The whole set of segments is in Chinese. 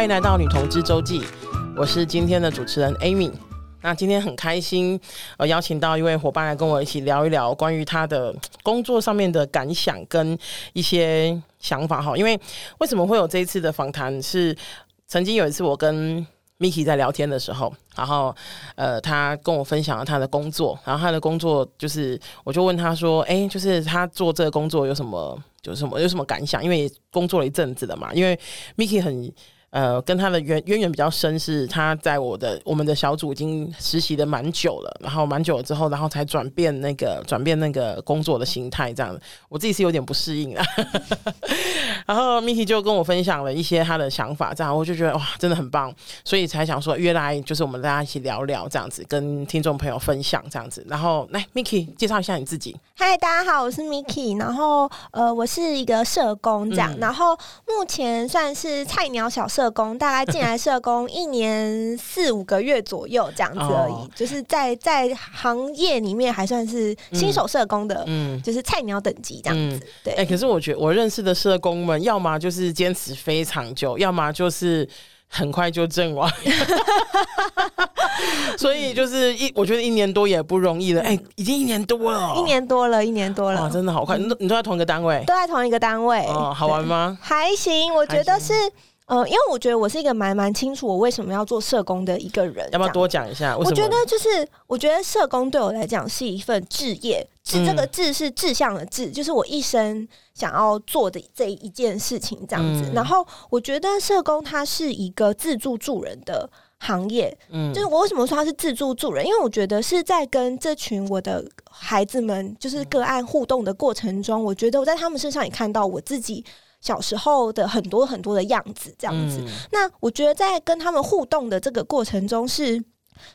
欢迎来到女同志周记，我是今天的主持人 Amy。那今天很开心，呃，邀请到一位伙伴来跟我一起聊一聊关于他的工作上面的感想跟一些想法哈。因为为什么会有这一次的访谈？是曾经有一次我跟 Miki 在聊天的时候，然后呃，他跟我分享了他的工作，然后他的工作就是，我就问他说，哎，就是他做这个工作有什么，有什么有什么感想？因为工作了一阵子了嘛，因为 Miki 很。呃，跟他的渊渊源比较深，是他在我的我们的小组已经实习的蛮久了，然后蛮久了之后，然后才转变那个转变那个工作的心态这样子。我自己是有点不适应啊。然后 Miki 就跟我分享了一些他的想法，这样我就觉得哇，真的很棒，所以才想说约来就是我们大家一起聊聊这样子，跟听众朋友分享这样子。然后来 Miki 介绍一下你自己。嗨，大家好，我是 Miki，然后呃，我是一个社工这样，嗯、然后目前算是菜鸟小社。社工大概进来社工一年四五个月左右这样子而已，哦、就是在在行业里面还算是新手社工的，嗯，就是菜鸟等级这样子。嗯、对，哎、欸，可是我觉得我认识的社工们，要么就是坚持非常久，要么就是很快就阵亡。所以就是一，我觉得一年多也不容易了。哎、欸，已经一年多了，一年多了，一年多了，真的好快。你都你都在同一个单位？都在同一个单位。哦，好玩吗？还行，我觉得是。呃，因为我觉得我是一个蛮蛮清楚我为什么要做社工的一个人，要不要多讲一下？我觉得就是，我觉得社工对我来讲是一份志业，志这个志是志向的志，就是我一生想要做的这一件事情这样子。嗯、然后我觉得社工它是一个自助助人的行业，嗯，就是我为什么说它是自助助人？因为我觉得是在跟这群我的孩子们就是个案互动的过程中，我觉得我在他们身上也看到我自己。小时候的很多很多的样子，这样子。嗯、那我觉得在跟他们互动的这个过程中是，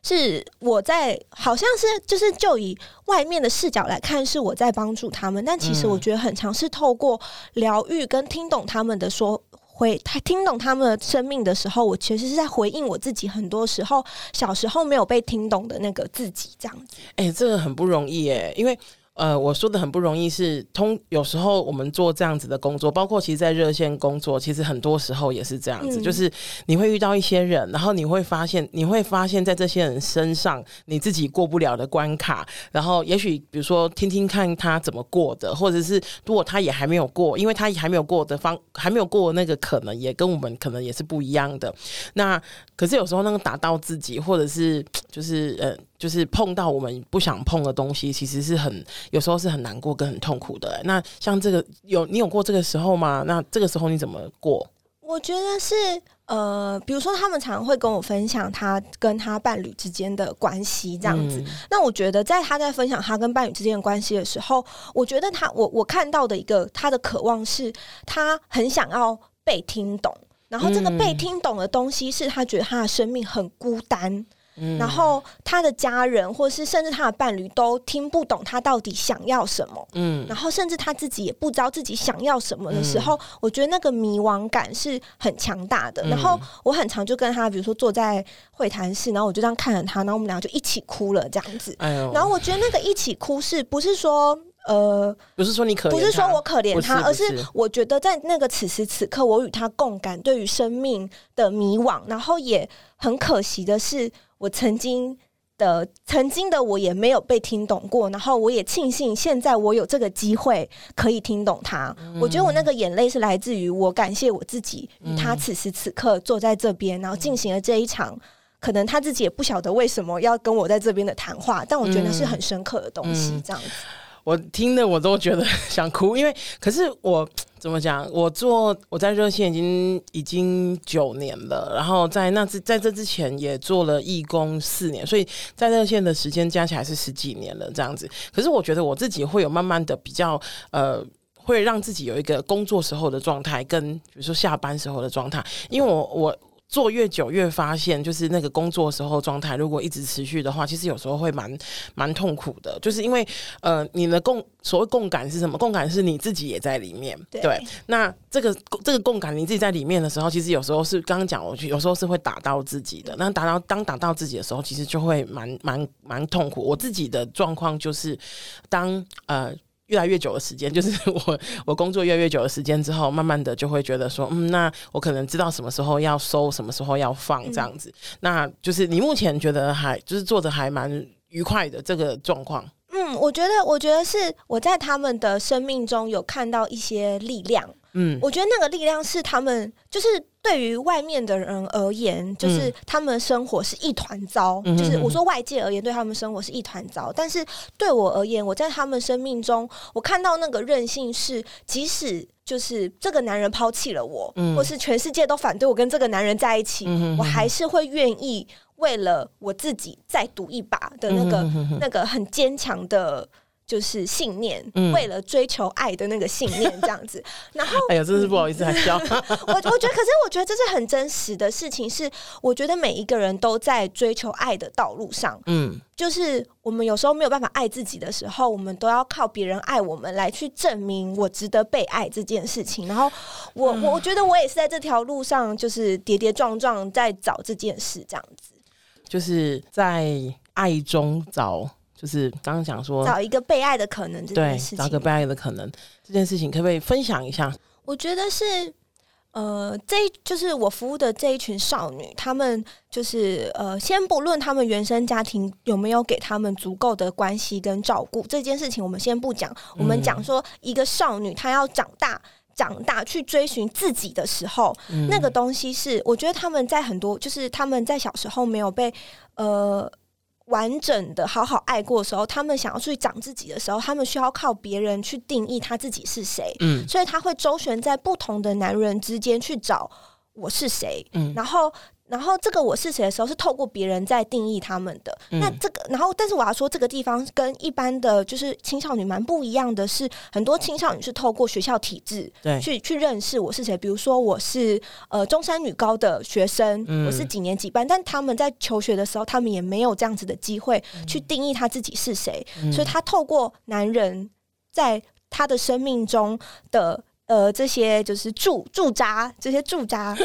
是是我在好像是就是就以外面的视角来看，是我在帮助他们。但其实我觉得很尝试透过疗愈跟听懂他们的说回，听懂他们的生命的时候，我其实是在回应我自己很多时候小时候没有被听懂的那个自己，这样子。哎、欸，这个很不容易哎，因为。呃，我说的很不容易是，是通有时候我们做这样子的工作，包括其实，在热线工作，其实很多时候也是这样子，嗯、就是你会遇到一些人，然后你会发现，你会发现在这些人身上，你自己过不了的关卡，然后也许比如说听听看他怎么过的，或者是如果他也还没有过，因为他还没有过的方，还没有过的那个可能也跟我们可能也是不一样的。那可是有时候那个打到自己，或者是就是呃。就是碰到我们不想碰的东西，其实是很有时候是很难过跟很痛苦的。那像这个有你有过这个时候吗？那这个时候你怎么过？我觉得是呃，比如说他们常常会跟我分享他跟他伴侣之间的关系这样子。嗯、那我觉得在他在分享他跟伴侣之间的关系的时候，我觉得他我我看到的一个他的渴望是，他很想要被听懂，然后这个被听懂的东西是他觉得他的生命很孤单。嗯、然后他的家人，或是甚至他的伴侣，都听不懂他到底想要什么。嗯，然后甚至他自己也不知道自己想要什么的时候，嗯、我觉得那个迷惘感是很强大的。嗯、然后我很常就跟他，比如说坐在会谈室，然后我就这样看着他，然后我们俩就一起哭了，这样子。哎呦！然后我觉得那个一起哭是不是说？呃，不是说你可怜，不是说我可怜他，而是我觉得在那个此时此刻，我与他共感，对于生命的迷惘，然后也很可惜的是，我曾经的曾经的我也没有被听懂过，然后我也庆幸现在我有这个机会可以听懂他。嗯、我觉得我那个眼泪是来自于我感谢我自己与他此时此刻坐在这边，然后进行了这一场，可能他自己也不晓得为什么要跟我在这边的谈话，但我觉得那是很深刻的东西，这样子。嗯嗯我听的我都觉得 想哭，因为可是我怎么讲？我做我在热线已经已经九年了，然后在那之在这之前也做了义工四年，所以在热线的时间加起来是十几年了这样子。可是我觉得我自己会有慢慢的比较呃，会让自己有一个工作时候的状态，跟比如说下班时候的状态，因为我我。做越久越发现，就是那个工作时候状态，如果一直持续的话，其实有时候会蛮蛮痛苦的。就是因为呃，你的共所谓共感是什么？共感是你自己也在里面。对，对。那这个这个共感你自己在里面的时候，其实有时候是刚刚讲，我去有时候是会打到自己的。那打到当打到自己的时候，其实就会蛮蛮蛮痛苦。我自己的状况就是，当呃。越来越久的时间，就是 我我工作越来越久的时间之后，慢慢的就会觉得说，嗯，那我可能知道什么时候要收，什么时候要放这样子。嗯、那就是你目前觉得还就是做的还蛮愉快的这个状况。嗯，我觉得我觉得是我在他们的生命中有看到一些力量。嗯，我觉得那个力量是他们就是。对于外面的人而言，就是他们生活是一团糟。嗯、就是我说外界而言，对他们生活是一团糟。但是对我而言，我在他们生命中，我看到那个任性是，即使就是这个男人抛弃了我，嗯、或是全世界都反对我跟这个男人在一起，嗯、我还是会愿意为了我自己再赌一把的那个、嗯、那个很坚强的。就是信念，嗯、为了追求爱的那个信念，这样子。然后，哎呀，真是不好意思，还笑。我我觉得，可是我觉得这是很真实的事情。是，我觉得每一个人都在追求爱的道路上。嗯，就是我们有时候没有办法爱自己的时候，我们都要靠别人爱我们来去证明我值得被爱这件事情。然后我，我、嗯、我觉得我也是在这条路上，就是跌跌撞撞在找这件事，这样子。就是在爱中找。就是刚刚讲说找一个被爱的可能这件事情，对，找个被爱的可能这件事情，可不可以分享一下？我觉得是，呃，这就是我服务的这一群少女，她们就是呃，先不论她们原生家庭有没有给她们足够的关系跟照顾这件事情，我们先不讲。我们讲说一个少女她要长大，长大去追寻自己的时候，嗯、那个东西是我觉得他们在很多就是他们在小时候没有被呃。完整的好好爱过的时候，他们想要去长自己的时候，他们需要靠别人去定义他自己是谁。嗯，所以他会周旋在不同的男人之间去找我是谁。嗯，然后。然后这个我是谁的时候，是透过别人在定义他们的。嗯、那这个，然后但是我要说，这个地方跟一般的就是青少年蛮不一样的是，很多青少年是透过学校体制对去去认识我是谁。比如说我是呃中山女高的学生，嗯、我是几年几班，但他们在求学的时候，他们也没有这样子的机会去定义他自己是谁，嗯、所以他透过男人在他的生命中的呃这些就是驻驻扎这些驻扎。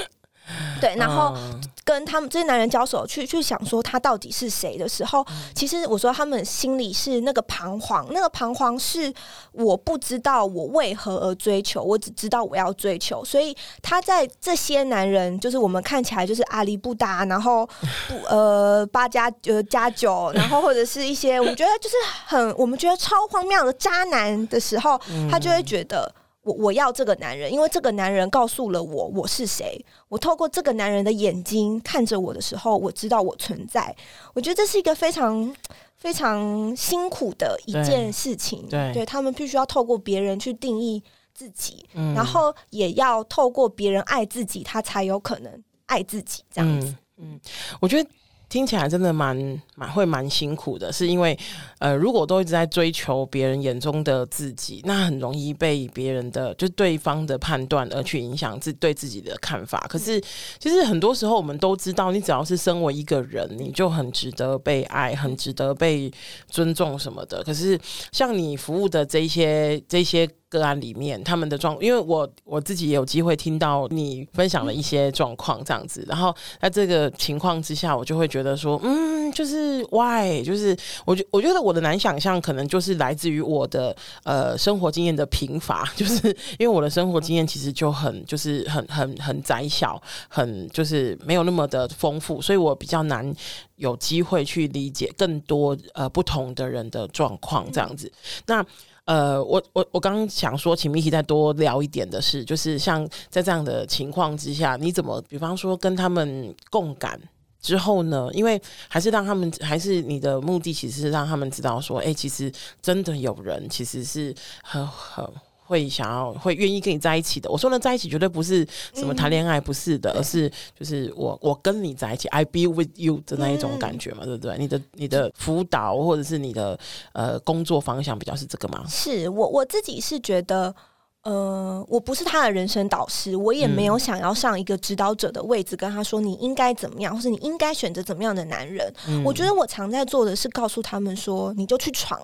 对，然后跟他们这些男人交手，去去想说他到底是谁的时候，其实我说他们心里是那个彷徨，那个彷徨是我不知道我为何而追求，我只知道我要追求，所以他在这些男人，就是我们看起来就是阿里不达，然后不 呃八加呃加九，然后或者是一些我们觉得就是很我们觉得超荒谬的渣男的时候，他就会觉得。我我要这个男人，因为这个男人告诉了我我是谁。我透过这个男人的眼睛看着我的时候，我知道我存在。我觉得这是一个非常非常辛苦的一件事情。对，对他们必须要透过别人去定义自己，嗯、然后也要透过别人爱自己，他才有可能爱自己。这样子，嗯，嗯，我觉得。听起来真的蛮蛮会蛮辛苦的，是因为，呃，如果都一直在追求别人眼中的自己，那很容易被别人的就对方的判断而去影响自对自己的看法。可是，其实很多时候我们都知道，你只要是身为一个人，你就很值得被爱，很值得被尊重什么的。可是，像你服务的这些这些。个案里面，他们的状，因为我我自己也有机会听到你分享了一些状况这样子，然后在这个情况之下，我就会觉得说，嗯，就是 why，就是我觉我觉得我的难想象，可能就是来自于我的呃生活经验的贫乏，就是因为我的生活经验其实就很就是很很很窄小，很就是没有那么的丰富，所以我比较难有机会去理解更多呃不同的人的状况这样子，那。呃，我我我刚刚想说，请米奇再多聊一点的是，就是像在这样的情况之下，你怎么，比方说跟他们共感之后呢？因为还是让他们，还是你的目的，其实是让他们知道说，哎、其实真的有人，其实是很很。会想要会愿意跟你在一起的。我说的在一起绝对不是什么谈恋爱，不是的，嗯、而是就是我我跟你在一起，I be with you 的那一种感觉嘛，嗯、对不对？你的你的辅导或者是你的呃工作方向比较是这个吗？是我我自己是觉得，呃，我不是他的人生导师，我也没有想要上一个指导者的位置，跟他说你应该怎么样，或是你应该选择怎么样的男人。嗯、我觉得我常在做的是告诉他们说，你就去闯。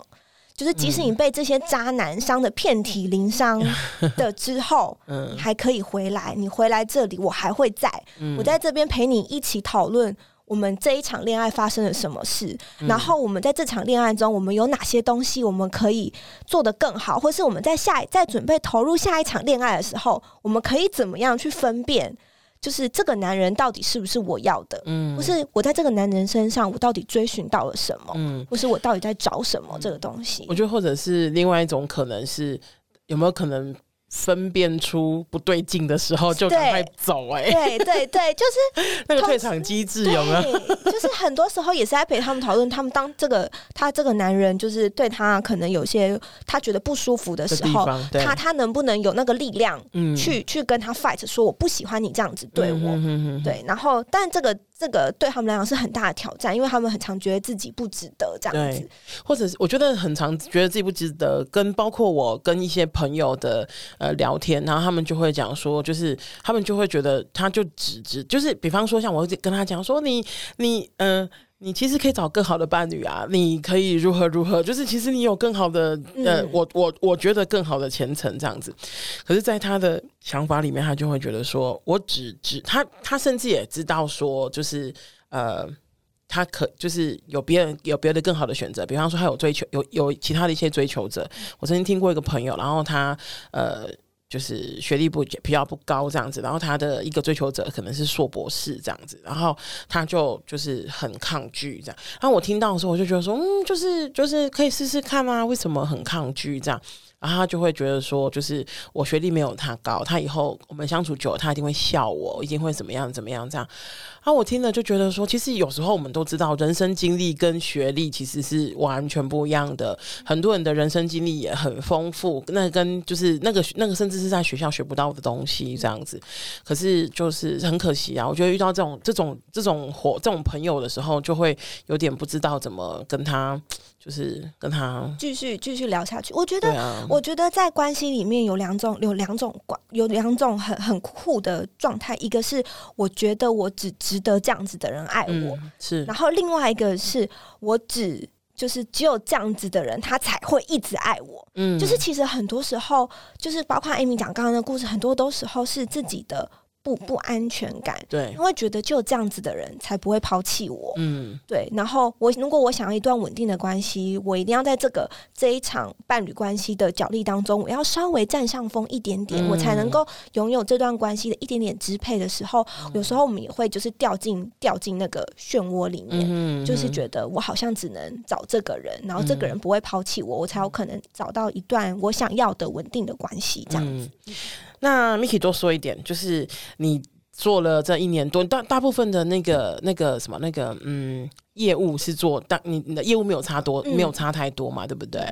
就是即使你被这些渣男伤的遍体鳞伤的 之后，嗯，还可以回来。你回来这里，我还会在，我在这边陪你一起讨论我们这一场恋爱发生了什么事，嗯、然后我们在这场恋爱中，我们有哪些东西我们可以做得更好，或是我们在下在准备投入下一场恋爱的时候，我们可以怎么样去分辨，就是这个男人到底是不是我要的？嗯，或是我在这个男人身上，我到底追寻到了什么？嗯，或是我到底在找什么这个东西？我觉得，或者是另外一种可能是有没有可能？分辨出不对劲的时候就赶快走，欸，哎，对对对，就是那个退场机制有没有？就是很多时候也是在陪他们讨论，他们当这个他这个男人就是对他可能有些他觉得不舒服的时候，他他能不能有那个力量去，嗯，去去跟他 fight，说我不喜欢你这样子对我，嗯、哼哼哼对，然后但这个。这个对他们来讲是很大的挑战，因为他们很常觉得自己不值得这样子，或者是我觉得很常觉得自己不值得，跟包括我跟一些朋友的呃聊天，然后他们就会讲说，就是他们就会觉得他就只值，就是比方说像我跟他讲说你你嗯。你其实可以找更好的伴侣啊！你可以如何如何，就是其实你有更好的呃，我我我觉得更好的前程这样子。可是，在他的想法里面，他就会觉得说，我只只他他甚至也知道说，就是呃，他可就是有别人有别的更好的选择，比方说他有追求有有其他的一些追求者。我曾经听过一个朋友，然后他呃。就是学历不比较不高这样子，然后他的一个追求者可能是硕博士这样子，然后他就就是很抗拒这样。然后我听到的时候，我就觉得说，嗯，就是就是可以试试看啊，为什么很抗拒这样？然后他就会觉得说，就是我学历没有他高，他以后我们相处久了，他一定会笑我，一定会怎么样怎么样这样。啊我听了就觉得说，其实有时候我们都知道，人生经历跟学历其实是完全不一样的。很多人的人生经历也很丰富，那跟就是那个那个甚至是在学校学不到的东西这样子。可是就是很可惜啊，我觉得遇到这种这种这种伙这种朋友的时候，就会有点不知道怎么跟他。就是跟他继续继续聊下去。我觉得，啊、我觉得在关系里面有两种，有两种关，有两种很很酷的状态。一个是我觉得我只值得这样子的人爱我，嗯、是。然后另外一个是我只就是只有这样子的人，他才会一直爱我。嗯，就是其实很多时候，就是包括 Amy 讲刚刚的故事，很多都时候是自己的。不不安全感，对，因为觉得只有这样子的人才不会抛弃我，嗯，对。然后我如果我想要一段稳定的关系，我一定要在这个这一场伴侣关系的角力当中，我要稍微占上风一点点，嗯、我才能够拥有这段关系的一点点支配的时候，嗯、有时候我们也会就是掉进掉进那个漩涡里面，嗯、就是觉得我好像只能找这个人，然后这个人不会抛弃我，我才有可能找到一段我想要的稳定的关系，这样子。嗯那 Miki 多说一点，就是你做了这一年多，大大部分的那个那个什么那个嗯业务是做，但你你的业务没有差多，嗯、没有差太多嘛，对不对？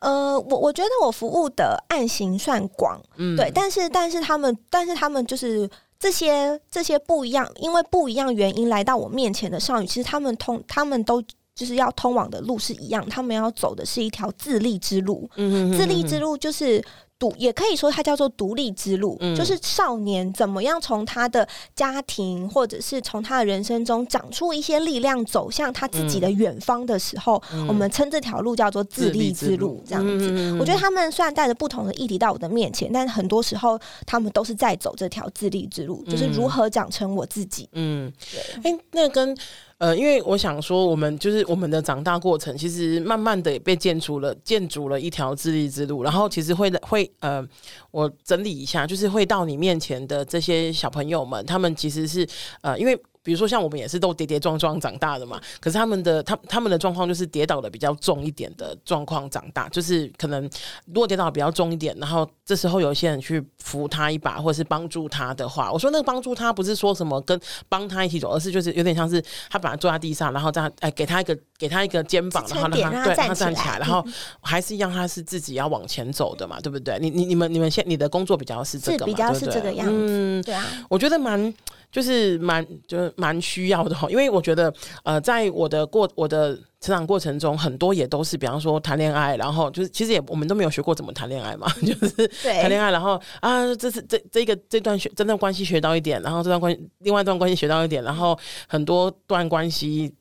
呃，我我觉得我服务的案型算广，嗯，对，但是但是他们但是他们就是这些这些不一样，因为不一样原因来到我面前的少女，其实他们通他们都就是要通往的路是一样，他们要走的是一条自立之路，嗯哼哼哼，自立之路就是。独也可以说它叫做独立之路，嗯、就是少年怎么样从他的家庭或者是从他的人生中长出一些力量，走向他自己的远方的时候，嗯、我们称这条路叫做自立之路。这样子，嗯、我觉得他们虽然带着不同的议题到我的面前，但很多时候他们都是在走这条自立之路，嗯、就是如何长成我自己。嗯，对。哎，那跟。呃，因为我想说，我们就是我们的长大过程，其实慢慢的也被建出了，建筑了一条自立之路。然后，其实会会呃，我整理一下，就是会到你面前的这些小朋友们，他们其实是呃，因为。比如说，像我们也是都跌跌撞撞长大的嘛，可是他们的他他们的状况就是跌倒的比较重一点的状况长大，就是可能如果跌倒比较重一点，然后这时候有一些人去扶他一把，或者是帮助他的话，我说那个帮助他不是说什么跟帮他一起走，而是就是有点像是他把他坐在地上，然后这样哎给他一个给他一个肩膀，然后让他对他站起来，然后还是一样他是自己要往前走的嘛，对不对？你你你们你们现你的工作比较是这个比较是这个样子，嗯，对啊，我觉得蛮。就是蛮就是蛮需要的哈，因为我觉得，呃，在我的过我的成长过程中，很多也都是，比方说谈恋爱，然后就是其实也我们都没有学过怎么谈恋爱嘛，就是谈恋爱，然后啊，这是这这个这段学这段关系学到一点，然后这段关另外一段关系学到一点，然后很多段关系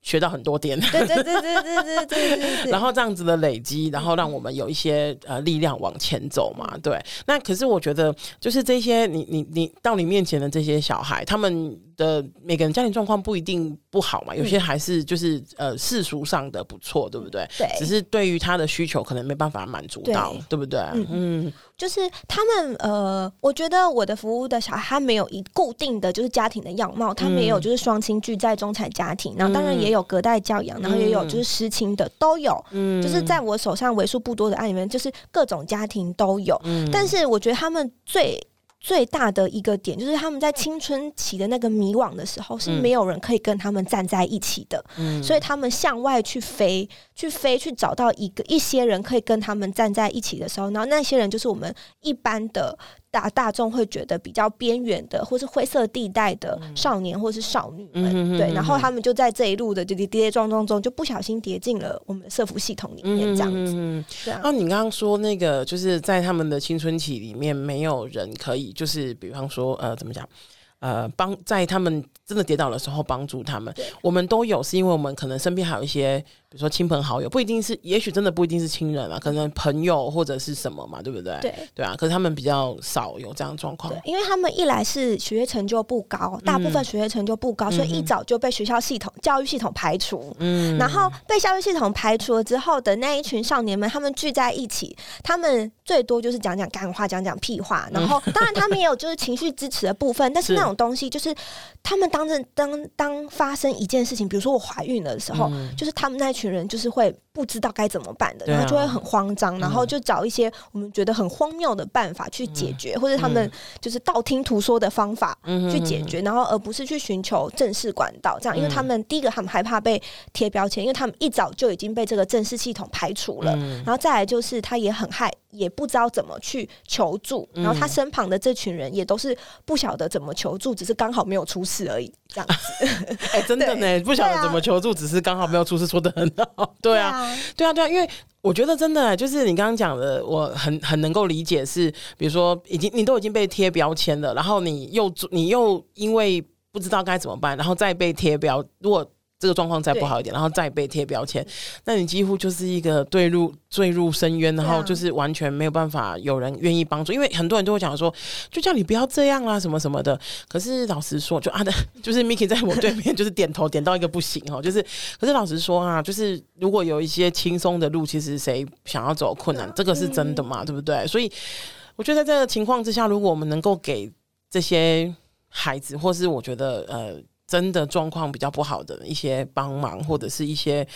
学到很多点，对对对对对对对，然后这样子的累积，然后让我们有一些呃力量往前走嘛，对。那可是我觉得，就是这些你你你到你面前的这些小孩，他们。的每个人家庭状况不一定不好嘛，有些还是就是呃世俗上的不错，对不对？对，只是对于他的需求可能没办法满足到，对，对不对？嗯，嗯就是他们呃，我觉得我的服务的小孩他没有一固定的就是家庭的样貌，他没有就是双亲俱在中产家庭，然后当然也有隔代教养，然后也有就是失亲的都有，嗯，就是在我手上为数不多的案里面，就是各种家庭都有，嗯，但是我觉得他们最。最大的一个点就是他们在青春期的那个迷惘的时候，是没有人可以跟他们站在一起的，嗯，所以他们向外去飞，去飞，去找到一个一些人可以跟他们站在一起的时候，然后那些人就是我们一般的。大大众会觉得比较边缘的，或是灰色地带的少年或是少女们，嗯、对，然后他们就在这一路的跌跌跌撞撞中，就不小心跌进了我们的社服系统里面，这样子。嗯，对啊。那你刚刚说那个，就是在他们的青春期里面，没有人可以，就是比方说，呃，怎么讲？呃，帮在他们真的跌倒的时候帮助他们，我们都有，是因为我们可能身边还有一些。比如说亲朋好友不一定是，也许真的不一定是亲人啊，可能朋友或者是什么嘛，对不对？对对啊，可是他们比较少有这样的状况，因为他们一来是学业成就不高，大部分学业成就不高，嗯、所以一早就被学校系统、教育系统排除。嗯，然后被教育系统排除了之后的那一群少年们，他们聚在一起，他们最多就是讲讲干话，讲讲屁话。然后当然他们也有就是情绪支持的部分，但是那种东西就是他们当着当当发生一件事情，比如说我怀孕了的时候，嗯、就是他们那。群人就是会不知道该怎么办的，然后就会很慌张，然后就找一些我们觉得很荒谬的办法去解决，或者他们就是道听途说的方法去解决，然后而不是去寻求正式管道。这样，因为他们第一个他们害怕被贴标签，因为他们一早就已经被这个正式系统排除了。然后再来就是他也很害，也不知道怎么去求助，然后他身旁的这群人也都是不晓得怎么求助，只是刚好没有出事而已。这样子，哎，真的呢，不晓得怎么求助，只是刚好没有出事，说的很好。对啊，对啊，对啊，因为我觉得真的就是你刚刚讲的，我很很能够理解，是比如说已经你都已经被贴标签了，然后你又你又因为不知道该怎么办，然后再被贴标，如果。这个状况再不好一点，然后再被贴标签，那你几乎就是一个坠入坠入深渊，然后就是完全没有办法有人愿意帮助，因为很多人都会讲说，就叫你不要这样啦，什么什么的。可是老实说，就啊的，就是 Miki 在我对面，就是点头点到一个不行哦，就是。可是老实说啊，就是如果有一些轻松的路，其实谁想要走困难，这个是真的嘛，对不对？所以我觉得在这个情况之下，如果我们能够给这些孩子，或是我觉得呃。真的状况比较不好的一些帮忙，或者是一些，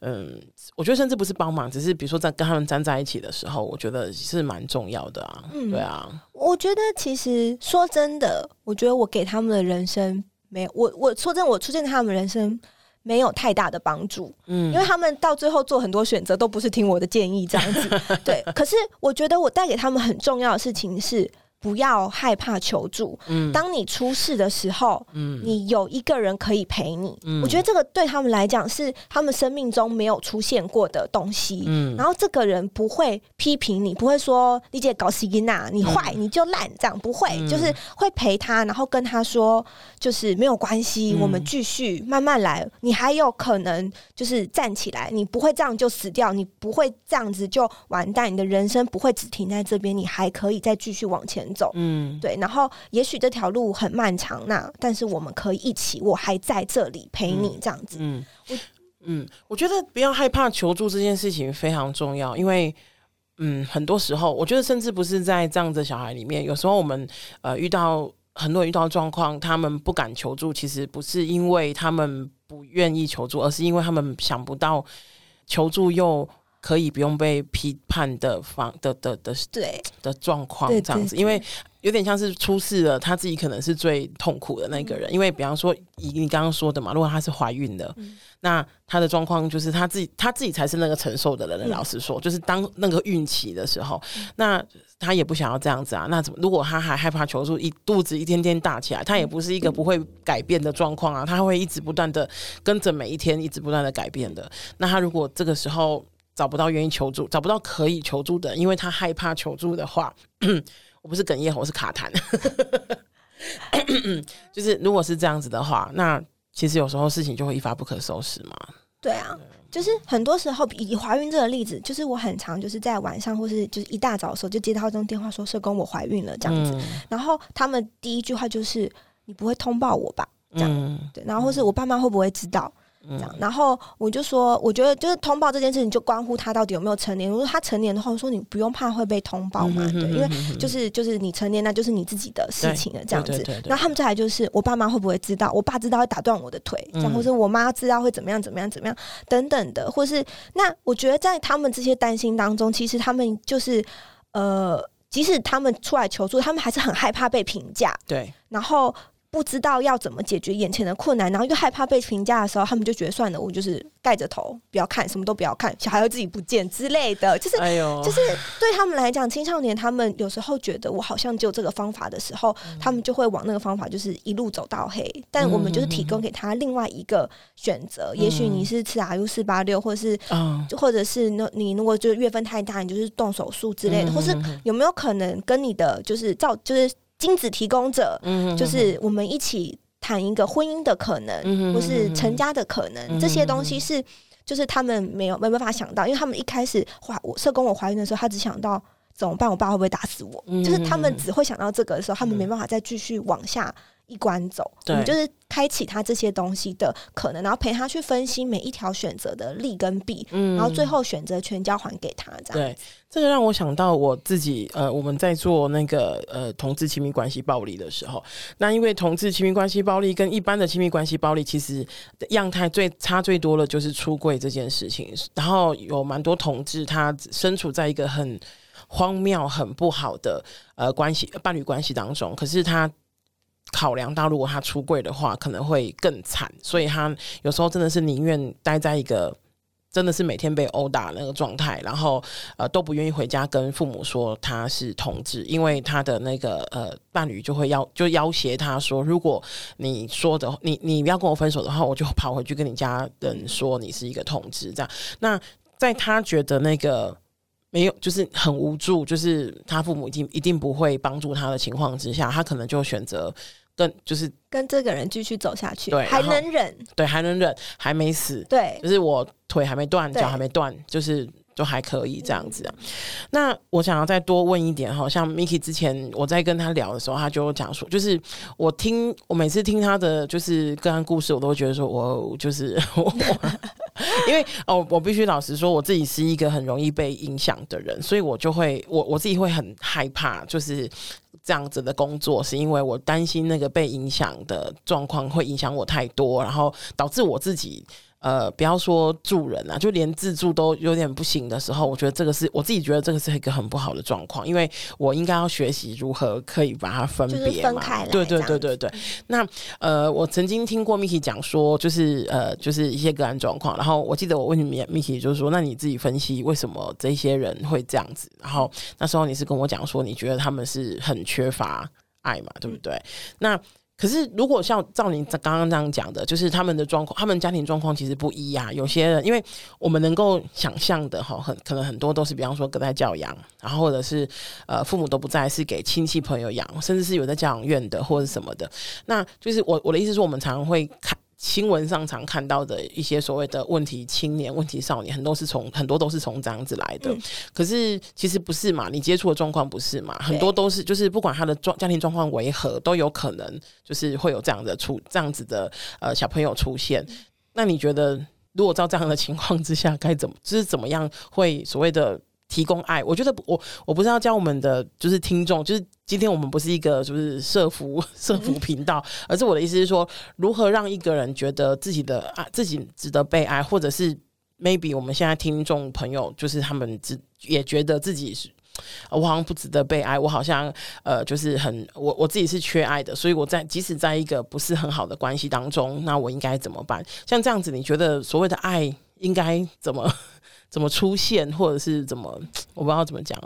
嗯，我觉得甚至不是帮忙，只是比如说在跟他们站在一起的时候，我觉得是蛮重要的啊。嗯，对啊，我觉得其实说真的，我觉得我给他们的人生没有，我我说真的，我出现在他们人生没有太大的帮助。嗯，因为他们到最后做很多选择都不是听我的建议这样子。对，可是我觉得我带给他们很重要的事情是。不要害怕求助。嗯，当你出事的时候，嗯，你有一个人可以陪你。嗯，我觉得这个对他们来讲是他们生命中没有出现过的东西。嗯，然后这个人不会批评你，不会说你姐搞死伊娜，你坏你就烂，这样不会，就是会陪他，然后跟他说，就是没有关系，我们继续慢慢来。你还有可能就是站起来，你不会这样就死掉，你不会这样子就完蛋，你的人生不会只停在这边，你还可以再继续往前。走，嗯，对，然后也许这条路很漫长，那但是我们可以一起，我还在这里陪你，这样子，嗯，我，嗯，我觉得不要害怕求助这件事情非常重要，因为，嗯，很多时候，我觉得甚至不是在这样的小孩里面，有时候我们呃遇到很多人遇到状况，他们不敢求助，其实不是因为他们不愿意求助，而是因为他们想不到求助又。可以不用被批判的方的的的对的状况这样子，因为有点像是出事了，他自己可能是最痛苦的那个人。因为比方说，以你刚刚说的嘛，如果她是怀孕的，那她的状况就是她自己，她自己才是那个承受的人。老实说，就是当那个孕期的时候，那她也不想要这样子啊。那怎么？如果她还害怕求助，一肚子一天天大起来，她也不是一个不会改变的状况啊。她会一直不断的跟着每一天，一直不断的改变的。那她如果这个时候。找不到愿意求助，找不到可以求助的，因为他害怕求助的话，我不是哽咽，我是卡痰。就是如果是这样子的话，那其实有时候事情就会一发不可收拾嘛。对啊，就是很多时候以怀孕这个例子，就是我很常就是在晚上或是就是一大早的时候就接到这种电话说社工我怀孕了这样子，嗯、然后他们第一句话就是你不会通报我吧？这样、嗯、对，然后或是我爸妈会不会知道？这样，然后我就说，我觉得就是通报这件事情，就关乎他到底有没有成年。如果他成年的话，我说你不用怕会被通报嘛，对，因为就是就是你成年，那就是你自己的事情了，这样子。那他们再来就是，我爸妈会不会知道？我爸知道会打断我的腿，这样，或是我妈知道会怎么样怎么样怎么样等等的，或是那我觉得在他们这些担心当中，其实他们就是呃，即使他们出来求助，他们还是很害怕被评价，对，然后。不知道要怎么解决眼前的困难，然后又害怕被评价的时候，他们就觉得算了，我就是盖着头不要看，什么都不要看，小孩会自己不见之类的。就是，哎，就是对他们来讲，青少年他们有时候觉得我好像就这个方法的时候，嗯、他们就会往那个方法，就是一路走到黑。但我们就是提供给他另外一个选择，嗯、也许你是吃 RU 四八六，或是，嗯、或者是那你如果就是月份太大，你就是动手术之类的，嗯、或是有没有可能跟你的就是照就是。精子提供者，就是我们一起谈一个婚姻的可能，或是成家的可能，这些东西是，就是他们没有没办法想到，因为他们一开始怀我社工我怀孕的时候，他只想到怎么办，我爸会不会打死我，就是他们只会想到这个的时候，他们没办法再继续往下。一关走，对我们就是开启他这些东西的可能，然后陪他去分析每一条选择的利跟弊，嗯，然后最后选择权交还给他。这样，对，这个让我想到我自己，呃，我们在做那个呃同志亲密关系暴力的时候，那因为同志亲密关系暴力跟一般的亲密关系暴力其实样态最差最多的就是出柜这件事情，然后有蛮多同志他身处在一个很荒谬、很不好的呃关系伴侣关系当中，可是他。考量到如果他出柜的话，可能会更惨，所以他有时候真的是宁愿待在一个真的是每天被殴打那个状态，然后呃都不愿意回家跟父母说他是同志，因为他的那个呃伴侣就会要就要挟他说，如果你说的你你要跟我分手的话，我就跑回去跟你家人说你是一个同志这样。那在他觉得那个没有就是很无助，就是他父母一定一定不会帮助他的情况之下，他可能就选择。跟就是跟这个人继续走下去，对，还能忍，对，还能忍，还没死，对，就是我腿还没断，脚还没断，就是就还可以这样子。那我想要再多问一点，好像 Miki 之前我在跟他聊的时候，他就讲说，就是我听我每次听他的就是个案故事，我都觉得说我就是我，因为哦，我必须老实说，我自己是一个很容易被影响的人，所以我就会我我自己会很害怕，就是。这样子的工作，是因为我担心那个被影响的状况会影响我太多，然后导致我自己。呃，不要说助人啊，就连自助都有点不行的时候，我觉得这个是我自己觉得这个是一个很不好的状况，因为我应该要学习如何可以把它分别嘛，对对对对对。那呃，我曾经听过 Miki 讲说，就是呃，就是一些个案状况，然后我记得我问你们 Miki 就是说，那你自己分析为什么这些人会这样子？然后那时候你是跟我讲说，你觉得他们是很缺乏爱嘛，对不对？嗯、那可是，如果像照你刚刚这样讲的，就是他们的状况，他们家庭状况其实不一呀、啊。有些人，因为我们能够想象的哈，很可能很多都是，比方说隔代教养，然后或者是呃父母都不在，是给亲戚朋友养，甚至是有在教养院的或者什么的。那就是我我的意思是，我们常常会看。新闻上常看到的一些所谓的问题青年、问题少年，很多是从很多都是从这样子来的。嗯、可是其实不是嘛？你接触的状况不是嘛？很多都是就是不管他的状家庭状况为何，都有可能就是会有这样的出这样子的呃小朋友出现。嗯、那你觉得，如果照这样的情况之下，该怎么就是怎么样会所谓的？提供爱，我觉得我我不是要教我们的，就是听众，就是今天我们不是一个就是社服 社服频道，而是我的意思是说，如何让一个人觉得自己的爱自己值得被爱，或者是 maybe 我们现在听众朋友就是他们只也觉得自己是我好像不值得被爱，我好像呃就是很我我自己是缺爱的，所以我在即使在一个不是很好的关系当中，那我应该怎么办？像这样子，你觉得所谓的爱应该怎么？怎么出现，或者是怎么，我不知道怎么讲。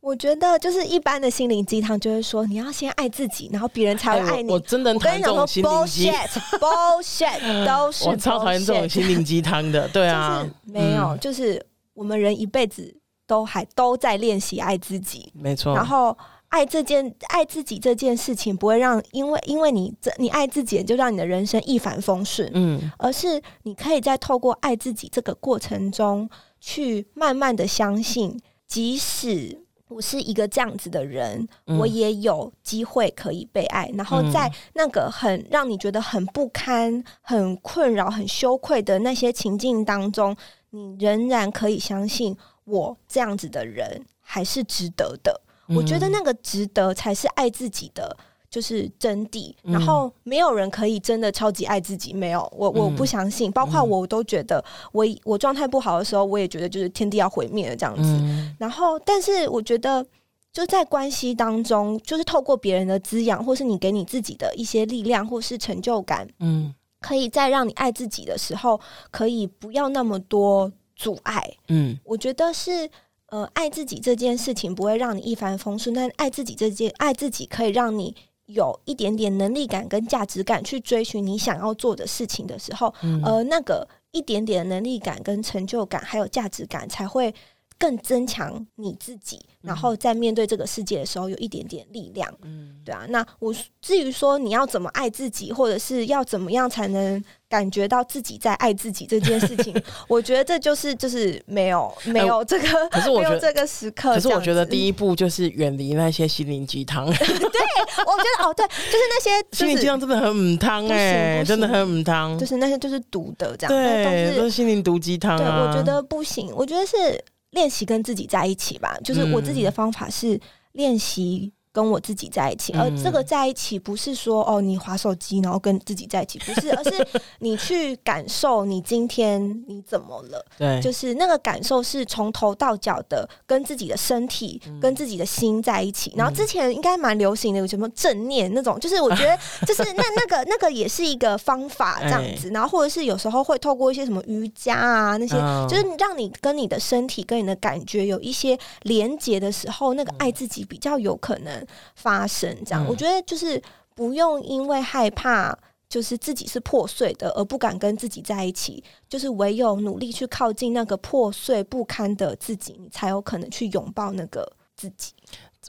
我觉得就是一般的心灵鸡汤，就是说你要先爱自己，然后别人才会爱你。哎、我真的讨厌这种心灵鸡，bullshit，bullshit，都是。我超讨厌这种心灵鸡汤的，对啊，没有，嗯、就是我们人一辈子都还都在练习爱自己，没错。然后爱这件爱自己这件事情，不会让因为因为你这你爱自己，就让你的人生一帆风顺，嗯，而是你可以在透过爱自己这个过程中。去慢慢的相信，即使我是一个这样子的人，嗯、我也有机会可以被爱。然后在那个很让你觉得很不堪、很困扰、很羞愧的那些情境当中，你仍然可以相信我这样子的人还是值得的。嗯、我觉得那个值得才是爱自己的，就是真谛。嗯、然后没有人可以真的超级爱自己，没有我我不相信。包括我都觉得我，我我状态不好的时候，我也觉得就是天地要毁灭了这样子。嗯、然后，但是我觉得就在关系当中，就是透过别人的滋养，或是你给你自己的一些力量，或是成就感，嗯。可以在让你爱自己的时候，可以不要那么多阻碍。嗯，我觉得是呃，爱自己这件事情不会让你一帆风顺，但爱自己这件爱自己可以让你有一点点能力感跟价值感去追寻你想要做的事情的时候，嗯，呃，那个一点点的能力感跟成就感还有价值感才会更增强你自己。然后在面对这个世界的时候，有一点点力量，嗯，对啊。那我至于说你要怎么爱自己，或者是要怎么样才能感觉到自己在爱自己这件事情，我觉得这就是就是没有没有这个，可是我觉得这个时刻。可是我觉得第一步就是远离那些心灵鸡汤。对，我觉得哦，对，就是那些心灵鸡汤真的很母汤哎，真的很母汤，就是那些就是毒的这样，对，都是心灵毒鸡汤。对，我觉得不行，我觉得是。练习跟自己在一起吧，就是我自己的方法是练习。跟我自己在一起，而这个在一起不是说哦，你划手机然后跟自己在一起，不是，而是 你去感受你今天你怎么了？对，就是那个感受是从头到脚的跟自己的身体、嗯、跟自己的心在一起。然后之前应该蛮流行的，有什么正念那种，就是我觉得 就是那那个那个也是一个方法这样子。然后或者是有时候会透过一些什么瑜伽啊那些，就是让你跟你的身体跟你的感觉有一些连接的时候，那个爱自己比较有可能。发生这样，嗯、我觉得就是不用因为害怕，就是自己是破碎的而不敢跟自己在一起，就是唯有努力去靠近那个破碎不堪的自己，你才有可能去拥抱那个自己。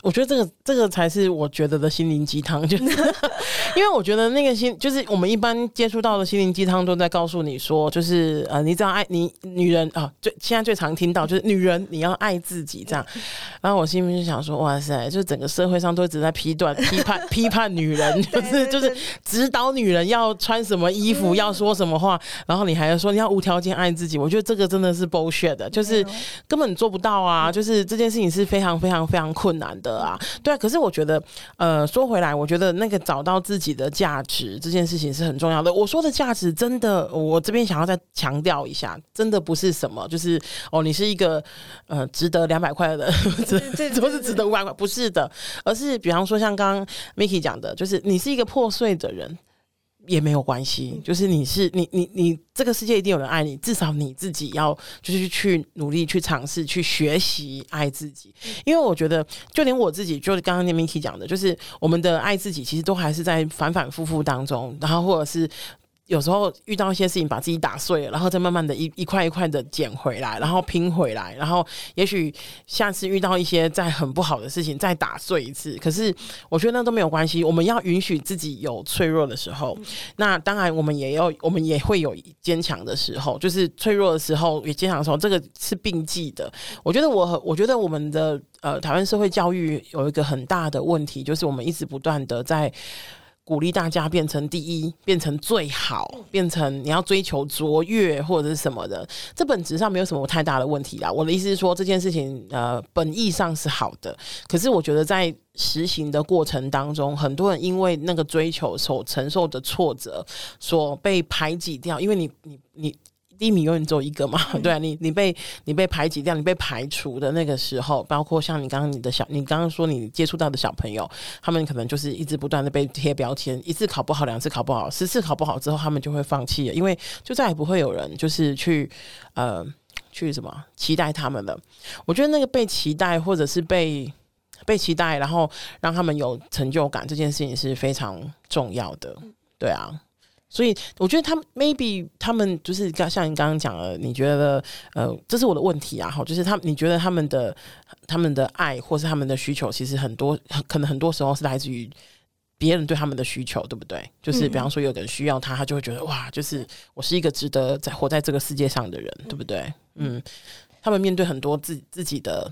我觉得这个这个才是我觉得的心灵鸡汤，就是 因为我觉得那个心，就是我们一般接触到的心灵鸡汤都在告诉你说，就是呃，你只要爱你女人啊，最现在最常听到就是女人你要爱自己这样。然后我心里面就想说，哇塞，就是整个社会上都一直在批断、批判、批判女人，就是就是指导女人要穿什么衣服，要说什么话，然后你还要说你要无条件爱自己。我觉得这个真的是 bullshit 的，就是根本做不到啊！就是这件事情是非常非常非常困难的。啊，对啊，可是我觉得，呃，说回来，我觉得那个找到自己的价值这件事情是很重要的。我说的价值，真的，我这边想要再强调一下，真的不是什么，就是哦，你是一个呃值得两百块的人，这这是值得五百块？不是的，而是比方说像刚刚 Miki 讲的，就是你是一个破碎的人。也没有关系，就是你是你你你，这个世界一定有人爱你，至少你自己要就是去努力去尝试去学习爱自己，因为我觉得就连我自己，就是刚刚那 Miki 讲的，就是我们的爱自己其实都还是在反反复复当中，然后或者是。有时候遇到一些事情，把自己打碎了，然后再慢慢的一一块一块的捡回来，然后拼回来，然后也许下次遇到一些再很不好的事情，再打碎一次。可是我觉得那都没有关系，我们要允许自己有脆弱的时候。那当然，我们也要，我们也会有坚强的时候，就是脆弱的时候也坚强的时候，这个是并济的。我觉得我，我觉得我们的呃台湾社会教育有一个很大的问题，就是我们一直不断的在。鼓励大家变成第一，变成最好，变成你要追求卓越或者是什么的，这本质上没有什么太大的问题啦。我的意思是说，这件事情呃，本意上是好的，可是我觉得在实行的过程当中，很多人因为那个追求所承受的挫折，所被排挤掉，因为你你你。第一名永远只有一个嘛，对啊，你你被你被排挤掉，你被排除的那个时候，包括像你刚刚你的小，你刚刚说你接触到的小朋友，他们可能就是一直不断的被贴标签，一次考不好，两次考不好，十次考不好之后，他们就会放弃了，因为就再也不会有人就是去呃去什么期待他们了。我觉得那个被期待或者是被被期待，然后让他们有成就感，这件事情是非常重要的，对啊。所以我觉得他们 maybe 他们就是刚像你刚刚讲的，你觉得呃，这是我的问题啊，哈，就是他你觉得他们的他们的爱或是他们的需求，其实很多可能很多时候是来自于别人对他们的需求，对不对？就是比方说有个人需要他，他就会觉得哇，就是我是一个值得在活在这个世界上的人，对不对？嗯，他们面对很多自自己的。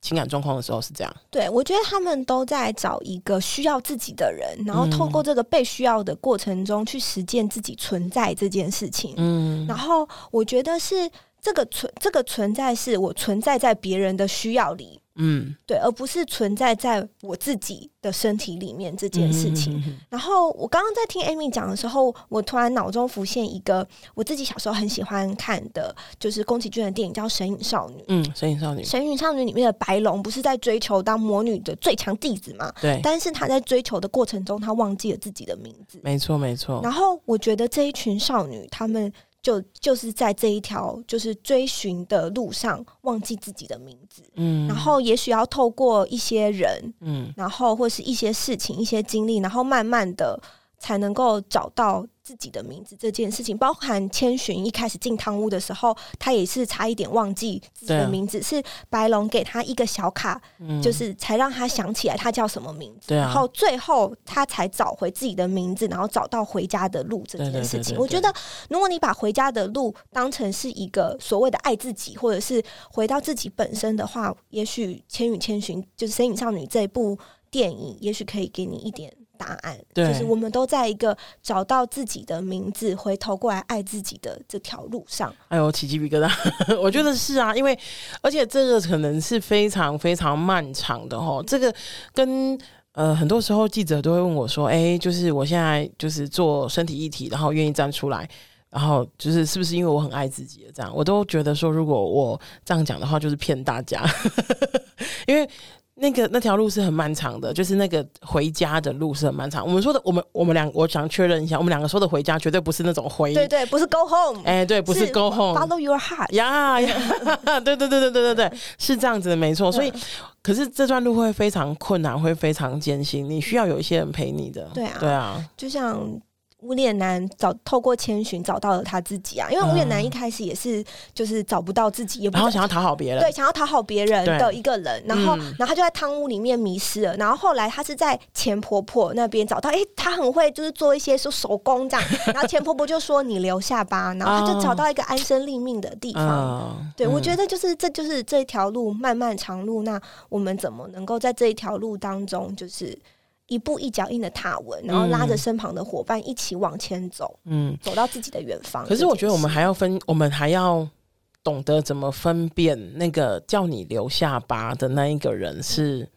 情感状况的时候是这样。对，我觉得他们都在找一个需要自己的人，然后透过这个被需要的过程中去实践自己存在这件事情。嗯，然后我觉得是这个存这个存在是我存在在别人的需要里。嗯，对，而不是存在在我自己的身体里面这件事情。嗯、哼哼，然后我刚刚在听 Amy 讲的时候，我突然脑中浮现一个我自己小时候很喜欢看的，就是宫崎骏的电影叫《神隐少女》。嗯，《神隐少女》。《神隐少女》里面的白龙不是在追求当魔女的最强弟子吗？对。但是他在追求的过程中，他忘记了自己的名字。没错，没错。然后我觉得这一群少女，她们。就就是在这一条就是追寻的路上，忘记自己的名字，嗯，然后也许要透过一些人，嗯，然后或是一些事情、一些经历，然后慢慢的。才能够找到自己的名字这件事情，包含千寻一开始进汤屋的时候，他也是差一点忘记自己的名字，啊、是白龙给他一个小卡，嗯、就是才让他想起来他叫什么名字，啊、然后最后他才找回自己的名字，然后找到回家的路这件事情。我觉得，如果你把回家的路当成是一个所谓的爱自己，或者是回到自己本身的话，也许《千与千寻》就是《神隐少女》这部电影，也许可以给你一点。答案对，就是我们都在一个找到自己的名字，回头过来爱自己的这条路上。哎呦，起鸡皮疙瘩！我觉得是啊，因为而且这个可能是非常非常漫长的哦。这个跟呃很多时候记者都会问我说：“哎，就是我现在就是做身体议题，然后愿意站出来，然后就是是不是因为我很爱自己？”这样我都觉得说，如果我这样讲的话，就是骗大家，因为。那个那条路是很漫长的，就是那个回家的路是很漫长。我们说的，我们我们两，我想确认一下，我们两个说的回家绝对不是那种回，对对，不是 go home，哎，对，不是 go home，follow your heart，呀呀，对对对对对对对，是这样子的，没错。所以，可是这段路会非常困难，会非常艰辛，你需要有一些人陪你的。对啊，对啊，就像。无脸男找透过千寻找到了他自己啊，因为无脸男一开始也是就是找不到自己，也不然后想要讨好别人，对，想要讨好别人的一个人，然后、嗯、然后他就在汤屋里面迷失了，然后后来他是在钱婆婆那边找到，哎、欸，他很会就是做一些手手工这样，然后钱婆婆就说你留下吧，然后他就找到一个安身立命的地方。哦、对、嗯、我觉得就是这就是这条路漫漫长路，那我们怎么能够在这一条路当中就是。一步一脚印的踏稳，然后拉着身旁的伙伴一起往前走，嗯，走到自己的远方。可是我觉得我们还要分，我们还要懂得怎么分辨那个叫你留下吧的那一个人是。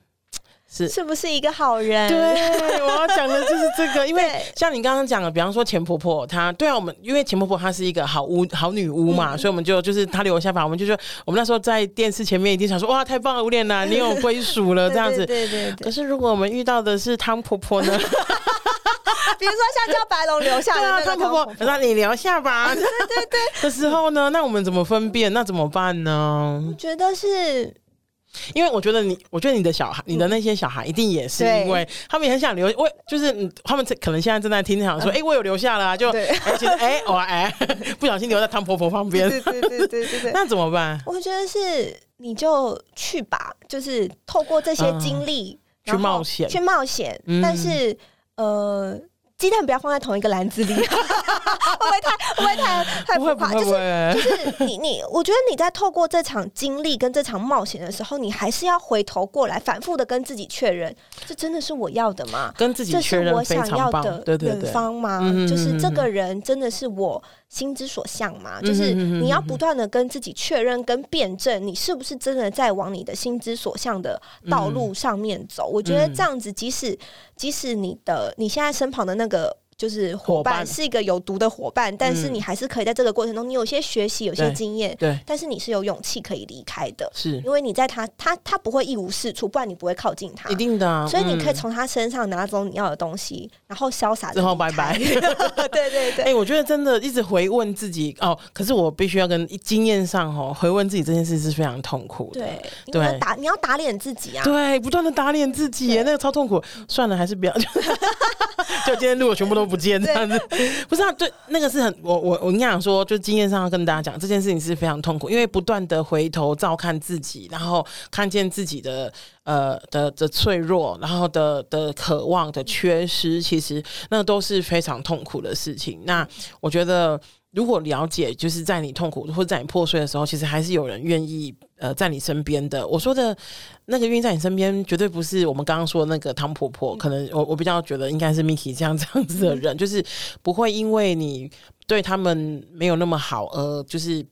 是是不是一个好人？对，我要讲的就是这个，因为像你刚刚讲的，比方说钱婆婆，她对啊，我们因为钱婆婆她是一个好巫好女巫嘛，嗯、所以我们就就是她留下吧，我们就说我们那时候在电视前面一定想说哇，太棒了，无脸男，你有归属了 这样子。对对，对对。可是如果我们遇到的是汤婆婆呢？比如说像叫白龙留下的那个汤婆婆，那你留下吧。对 对对。的时候呢，那我们怎么分辨？那怎么办呢？我觉得是。因为我觉得你，我觉得你的小孩，你的那些小孩一定也是，因为他们也很想留。我就是他们可能现在正在听，想说，哎、欸，我有留下了、啊，就而且哎，我哎，不小心留在汤婆婆旁边。对对对对 对，那怎么办？我觉得是你就去吧，就是透过这些经历、嗯、去冒险，去冒险。但是呃。鸡蛋不要放在同一个篮子里，会不会太会不会太太浮夸？就是就是你你，我觉得你在透过这场经历跟这场冒险的时候，你还是要回头过来，反复的跟自己确认，这真的是我要的吗？跟自己确认，这是我想要的远方吗？就是这个人真的是我心之所向吗？嗯、就是你要不断的跟自己确认跟辩证，你是不是真的在往你的心之所向的道路上面走？嗯、我觉得这样子，即使即使你的你现在身旁的那个。就是伙伴是一个有毒的伙伴，但是你还是可以在这个过程中，你有些学习，有些经验，对，但是你是有勇气可以离开的，是。因为你在他他他不会一无是处，不然你不会靠近他，一定的，所以你可以从他身上拿走你要的东西，然后潇洒，然后拜拜，对对对，哎，我觉得真的一直回问自己哦，可是我必须要跟经验上哦，回问自己这件事是非常痛苦的，对，对，打你要打脸自己啊，对，不断的打脸自己，那个超痛苦，算了，还是不要，就今天录的全部都。不见这样子，不是啊？对，那个是很我我我跟你讲说，就经验上要跟大家讲，这件事情是非常痛苦，因为不断的回头照看自己，然后看见自己的呃的的脆弱，然后的的渴望的缺失，其实那都是非常痛苦的事情。那我觉得，如果了解，就是在你痛苦或者在你破碎的时候，其实还是有人愿意呃在你身边的。我说的那个愿意在你身边，绝对不是我们刚刚说的那个汤婆婆。可能我我比较觉得应该是 Miki 这样这样子的人，就是不会因为你对他们没有那么好而就是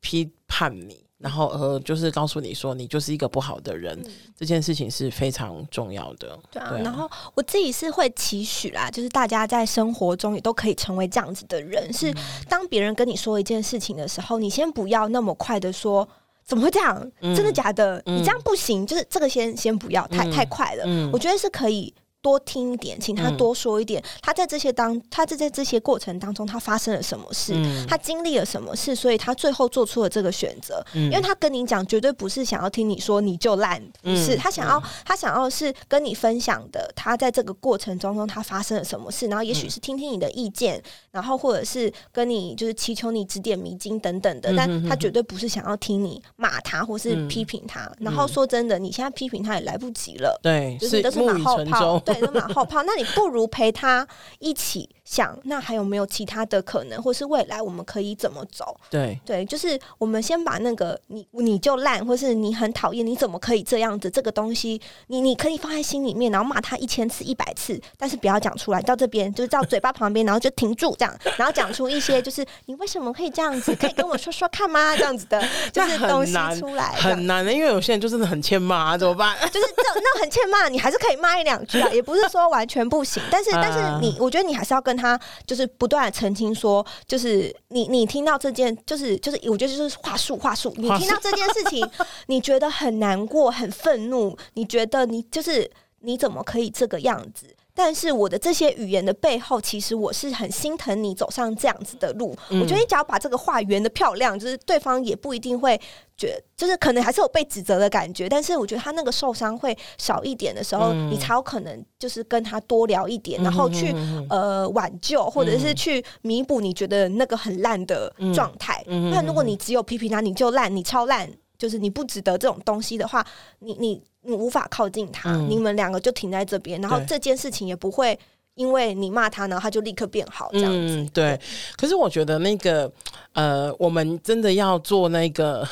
批判你。然后呃，就是告诉你说，你就是一个不好的人，嗯，这件事情是非常重要的。对啊，对啊，然后我自己是会期许啦，就是大家在生活中也都可以成为这样子的人。是当别人跟你说一件事情的时候，你先不要那么快的说，怎么会这样？嗯，真的假的？你这样不行，就是这个先先不要，太太快了。嗯，我觉得是可以。多听一点，请他多说一点。嗯、他在这些当，他在在这些过程当中，他发生了什么事？嗯、他经历了什么事？所以他最后做出了这个选择。嗯、因为他跟你讲，绝对不是想要听你说你就烂，不是、嗯、他想要，他想要是跟你分享的。他在这个过程当中，他发生了什么事？然后也许是听听你的意见，嗯、然后或者是跟你就是祈求你指点迷津等等的。但他绝对不是想要听你骂他或是批评他。嗯、然后说真的，你现在批评他也来不及了。对，就是都是马后炮。对。都马后炮，那你不如陪他一起想，那还有没有其他的可能，或是未来我们可以怎么走？对对，就是我们先把那个你你就烂，或是你很讨厌，你怎么可以这样子？这个东西，你你可以放在心里面，然后骂他一千次、一百次，但是不要讲出来。到这边就是到嘴巴旁边，然后就停住这样，然后讲出一些就是你为什么可以这样子？可以跟我说说看吗？这样子的，就是东西出来很难的，因为有些人就真的很欠骂啊，怎么办？就是这那很欠骂，你还是可以骂一两句啊，也不是说。完全不行，但是但是你，我觉得你还是要跟他，就是不断的澄清说，就是你你听到这件，就是就是，我觉得就是话术话术，你听到这件事情，你觉得很难过、很愤怒，你觉得你就是你怎么可以这个样子？但是我的这些语言的背后，其实我是很心疼你走上这样子的路。嗯、我觉得你只要把这个话圆的漂亮，就是对方也不一定会觉得，就是可能还是有被指责的感觉。但是我觉得他那个受伤会少一点的时候，嗯、你才有可能就是跟他多聊一点，嗯、然后去、嗯、呃挽救，或者是去弥补你觉得那个很烂的状态。那、嗯、如果你只有批评他，你就烂，你超烂，就是你不值得这种东西的话，你你。你无法靠近他，嗯、你们两个就停在这边，然后这件事情也不会因为你骂他，然后他就立刻变好这样子。嗯、对，可是我觉得那个呃，我们真的要做那个。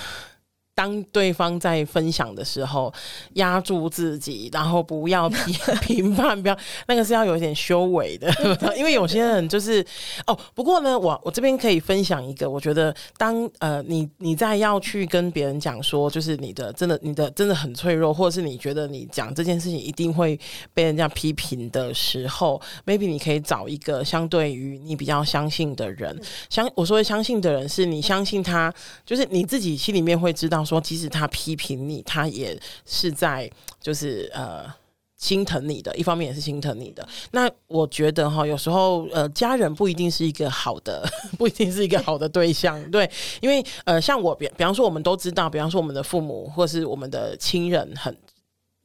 当对方在分享的时候，压住自己，然后不要 评评判，不要那个是要有一点修为的，因为有些人就是哦。不过呢，我我这边可以分享一个，我觉得当呃你你在要去跟别人讲说，就是你的真的你的真的很脆弱，或者是你觉得你讲这件事情一定会被人家批评的时候，maybe 你可以找一个相对于你比较相信的人，相我说的相信的人是你相信他，就是你自己心里面会知道。说，即使他批评你，他也是在就是呃心疼你的，一方面也是心疼你的。那我觉得哈，有时候呃，家人不一定是一个好的，不一定是一个好的对象，对，因为呃，像我比比方说，我们都知道，比方说我们的父母或是我们的亲人，很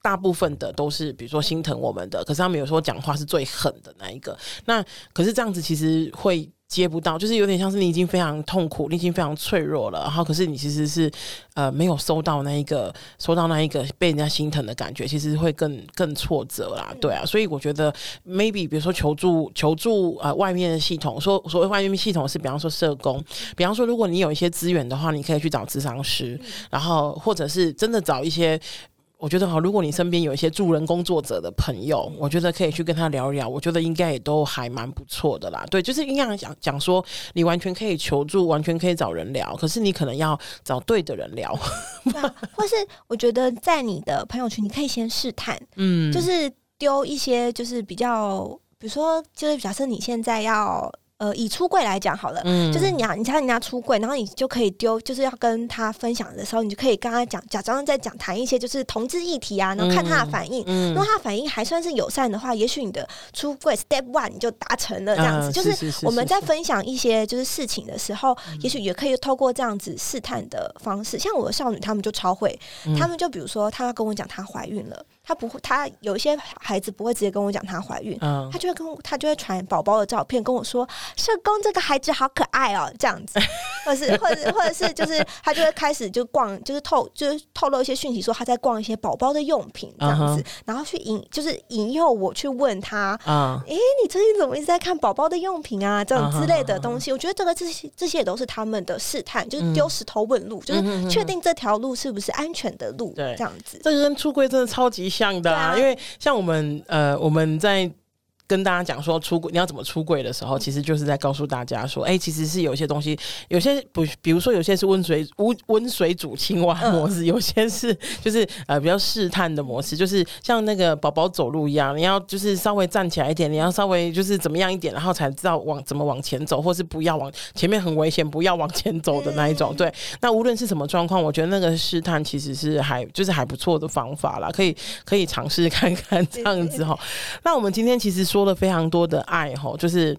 大部分的都是比如说心疼我们的，可是他们有时候讲话是最狠的那一个。那可是这样子其实会。接不到，就是有点像是你已经非常痛苦，你已经非常脆弱了，然后可是你其实是呃没有收到那一个收到那一个被人家心疼的感觉，其实会更更挫折啦，对啊，所以我觉得 maybe 比如说求助求助呃外面的系统，说所谓外面系统是比方说社工，比方说如果你有一些资源的话，你可以去找咨商师，然后或者是真的找一些。我觉得哈，如果你身边有一些助人工作者的朋友，我觉得可以去跟他聊一聊。我觉得应该也都还蛮不错的啦。对，就是应该讲讲说，你完全可以求助，完全可以找人聊。可是你可能要找对的人聊，啊、或是我觉得在你的朋友圈，你可以先试探，嗯，就是丢一些，就是比较，比如说，就是假设你现在要。呃，以出柜来讲好了，嗯，就是你要你猜人家出柜，然后你就可以丢，就是要跟他分享的时候，你就可以跟他讲，假装在讲谈一些就是同志议题啊，然后看他的反应，嗯，如果他反应还算是友善的话，也许你的出柜 step one 你就达成了这样子，就是我们在分享一些就是事情的时候，也许也可以透过这样子试探的方式，像我的少女，他们就超会，他们就比如说，她要跟我讲她怀孕了。他不会，他有一些孩子不会直接跟我讲他怀孕，嗯，他就会跟我，他就会传宝宝的照片跟我说，社工这个孩子好可爱哦，这样子，或是或者或者是就是他就会开始就逛，就是透就是透露一些讯息，说他在逛一些宝宝的用品这样子，然后去引就是引诱我去问他，啊，诶，你最近怎么一直在看宝宝的用品啊？这种之类的东西，我觉得这个这些这些也都是他们的试探，就是丢石头问路，就是确定这条路是不是安全的路，对，这样子，这个跟出柜真的超级像的啊，因为。像我们呃，我们在。跟大家讲说出柜你要怎么出柜的时候，其实就是在告诉大家说，哎、欸，其实是有些东西，有些不，比如说有些是温水温温水煮青蛙模式，有些是就是呃比较试探的模式，就是像那个宝宝走路一样，你要就是稍微站起来一点，你要稍微就是怎么样一点，然后才知道往怎么往前走，或是不要往前面很危险，不要往前走的那一种。对，那无论是什么状况，我觉得那个试探其实是还就是还不错的方法啦，可以可以尝试看看这样子哈。那我们今天其实说。多了非常多的爱吼，就是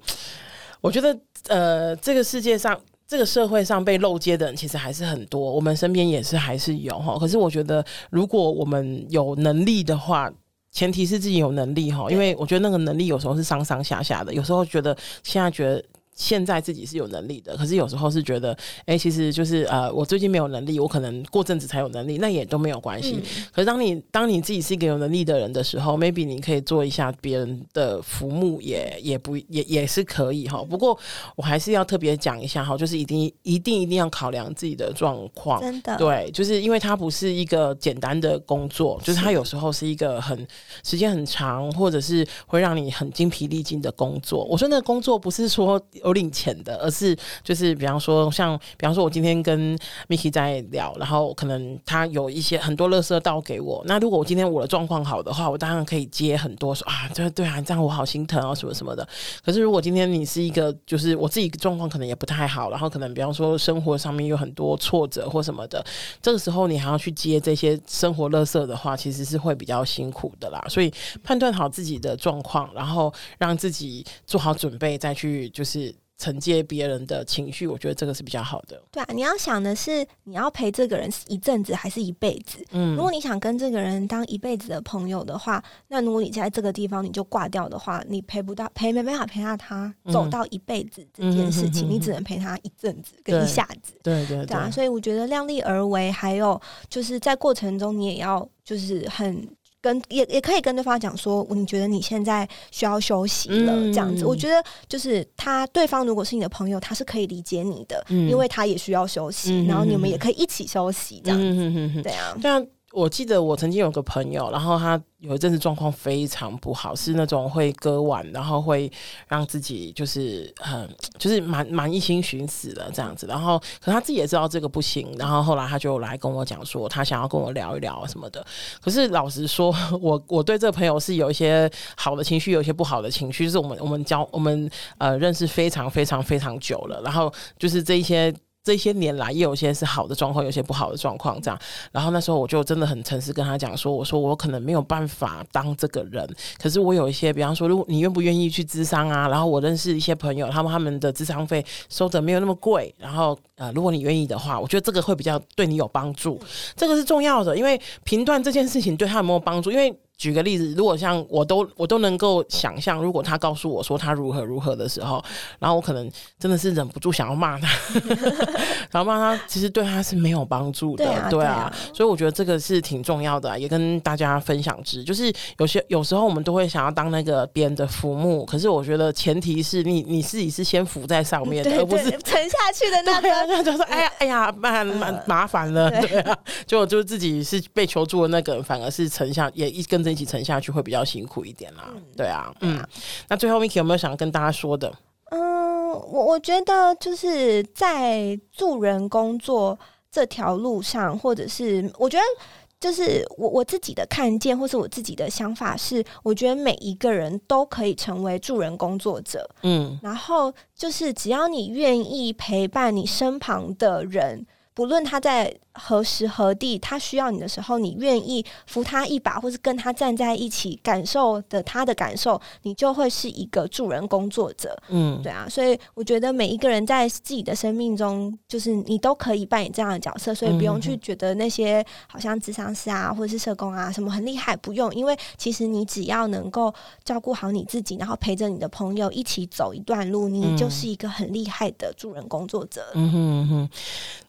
我觉得呃，这个世界上，这个社会上被漏接的人其实还是很多，我们身边也是还是有哈。可是我觉得，如果我们有能力的话，前提是自己有能力哈，因为我觉得那个能力有时候是上上下下的，有时候觉得现在觉得。现在自己是有能力的，可是有时候是觉得，哎、欸，其实就是呃，我最近没有能力，我可能过阵子才有能力，那也都没有关系。嗯、可是当你当你自己是一个有能力的人的时候，maybe 你可以做一下别人的服务也，也也不也也是可以哈。不过我还是要特别讲一下哈，就是一定一定一定要考量自己的状况，真的对，就是因为它不是一个简单的工作，就是它有时候是一个很时间很长，或者是会让你很精疲力尽的工作。我说那个工作不是说。有领钱的，而是就是比方说，像比方说，我今天跟 Miki 在聊，然后可能他有一些很多垃圾倒给我。那如果我今天我的状况好的话，我当然可以接很多，说啊，对对啊，这样我好心疼啊，什么什么的。可是如果今天你是一个，就是我自己状况可能也不太好，然后可能比方说生活上面有很多挫折或什么的，这个时候你还要去接这些生活垃圾的话，其实是会比较辛苦的啦。所以判断好自己的状况，然后让自己做好准备，再去就是。承接别人的情绪，我觉得这个是比较好的。对啊，你要想的是，你要陪这个人一阵子还是一辈子？嗯，如果你想跟这个人当一辈子的朋友的话，那如果你在这个地方你就挂掉的话，你陪不到，陪没办法陪到他走到一辈子这件事情，嗯、你只能陪他一阵子跟一下子。对对对，对啊，所以我觉得量力而为，还有就是在过程中你也要就是很。跟也也可以跟对方讲说，你觉得你现在需要休息了，嗯、这样子。我觉得就是他对方如果是你的朋友，他是可以理解你的，嗯、因为他也需要休息，嗯、然后你们也可以一起休息，这样子。嗯、对啊，对啊。我记得我曾经有个朋友，然后他有一阵子状况非常不好，是那种会割腕，然后会让自己就是很就是蛮蛮一心寻死的这样子。然后，可他自己也知道这个不行，然后后来他就来跟我讲说，他想要跟我聊一聊什么的。可是老实说，我我对这个朋友是有一些好的情绪，有一些不好的情绪。就是我们我们交我们呃认识非常非常非常久了，然后就是这一些。这些年来，也有些是好的状况，有些不好的状况，这样。然后那时候我就真的很诚实跟他讲说：“我说我可能没有办法当这个人，可是我有一些，比方说，如果你愿不愿意去咨商啊？然后我认识一些朋友，他们他们的咨商费收的没有那么贵。然后呃，如果你愿意的话，我觉得这个会比较对你有帮助，这个是重要的，因为评断这件事情对他有没有帮助，因为。”举个例子，如果像我都我都能够想象，如果他告诉我说他如何如何的时候，然后我可能真的是忍不住想要骂他，然后骂他，其实对他是没有帮助的，对啊，对啊，所以我觉得这个是挺重要的，也跟大家分享之，就是有些有时候我们都会想要当那个别人的浮木，可是我觉得前提是你你自己是先浮在上面的，而不是沉下去的那个，那就说哎呀哎呀，蛮蛮 麻烦了，对啊，就就自己是被求助的那个，反而是沉下也一跟着。一起沉下去会比较辛苦一点啦，嗯、对啊，嗯，那最后 Miki 有没有想要跟大家说的？嗯，我我觉得就是在助人工作这条路上，或者是我觉得就是我我自己的看见，或是我自己的想法是，我觉得每一个人都可以成为助人工作者，嗯，然后就是只要你愿意陪伴你身旁的人。不论他在何时何地他需要你的时候，你愿意扶他一把，或是跟他站在一起，感受的他的感受，你就会是一个助人工作者。嗯，对啊，所以我觉得每一个人在自己的生命中，就是你都可以扮演这样的角色，所以不用去觉得那些好像智商师啊，或者是社工啊什么很厉害，不用，因为其实你只要能够照顾好你自己，然后陪着你的朋友一起走一段路，你就是一个很厉害的助人工作者。嗯哼嗯哼，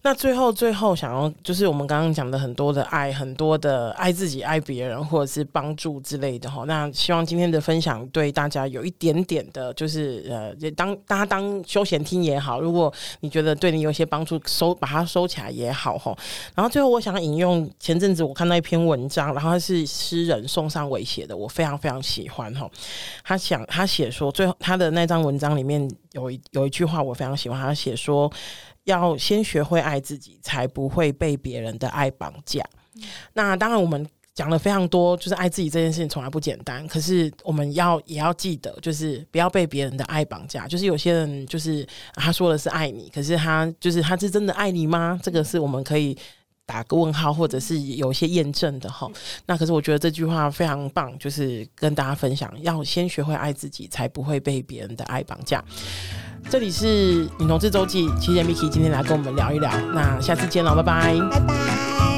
那最后最后想要就是我们刚刚讲的很多的爱，很多的爱自己、爱别人，或者是帮助之类的哈。那希望今天的分享对大家有一点点的，就是呃，当大家当休闲听也好，如果你觉得对你有些帮助，收把它收起来也好哈。然后最后我想引用前阵子我看到一篇文章，然后是诗人宋尚伟写的，我非常非常喜欢哈。他想他写说，最后他的那张文章里面有一有一句话我非常喜欢，他写说。要先学会爱自己，才不会被别人的爱绑架。那当然，我们讲了非常多，就是爱自己这件事情从来不简单。可是我们要也要记得，就是不要被别人的爱绑架。就是有些人就是他说的是爱你，可是他就是他是真的爱你吗？这个是我们可以打个问号，或者是有一些验证的哈。那可是我觉得这句话非常棒，就是跟大家分享，要先学会爱自己，才不会被别人的爱绑架。这里是女同志周记，谢谢 Miki 今天来跟我们聊一聊，那下次见喽，拜拜，拜拜。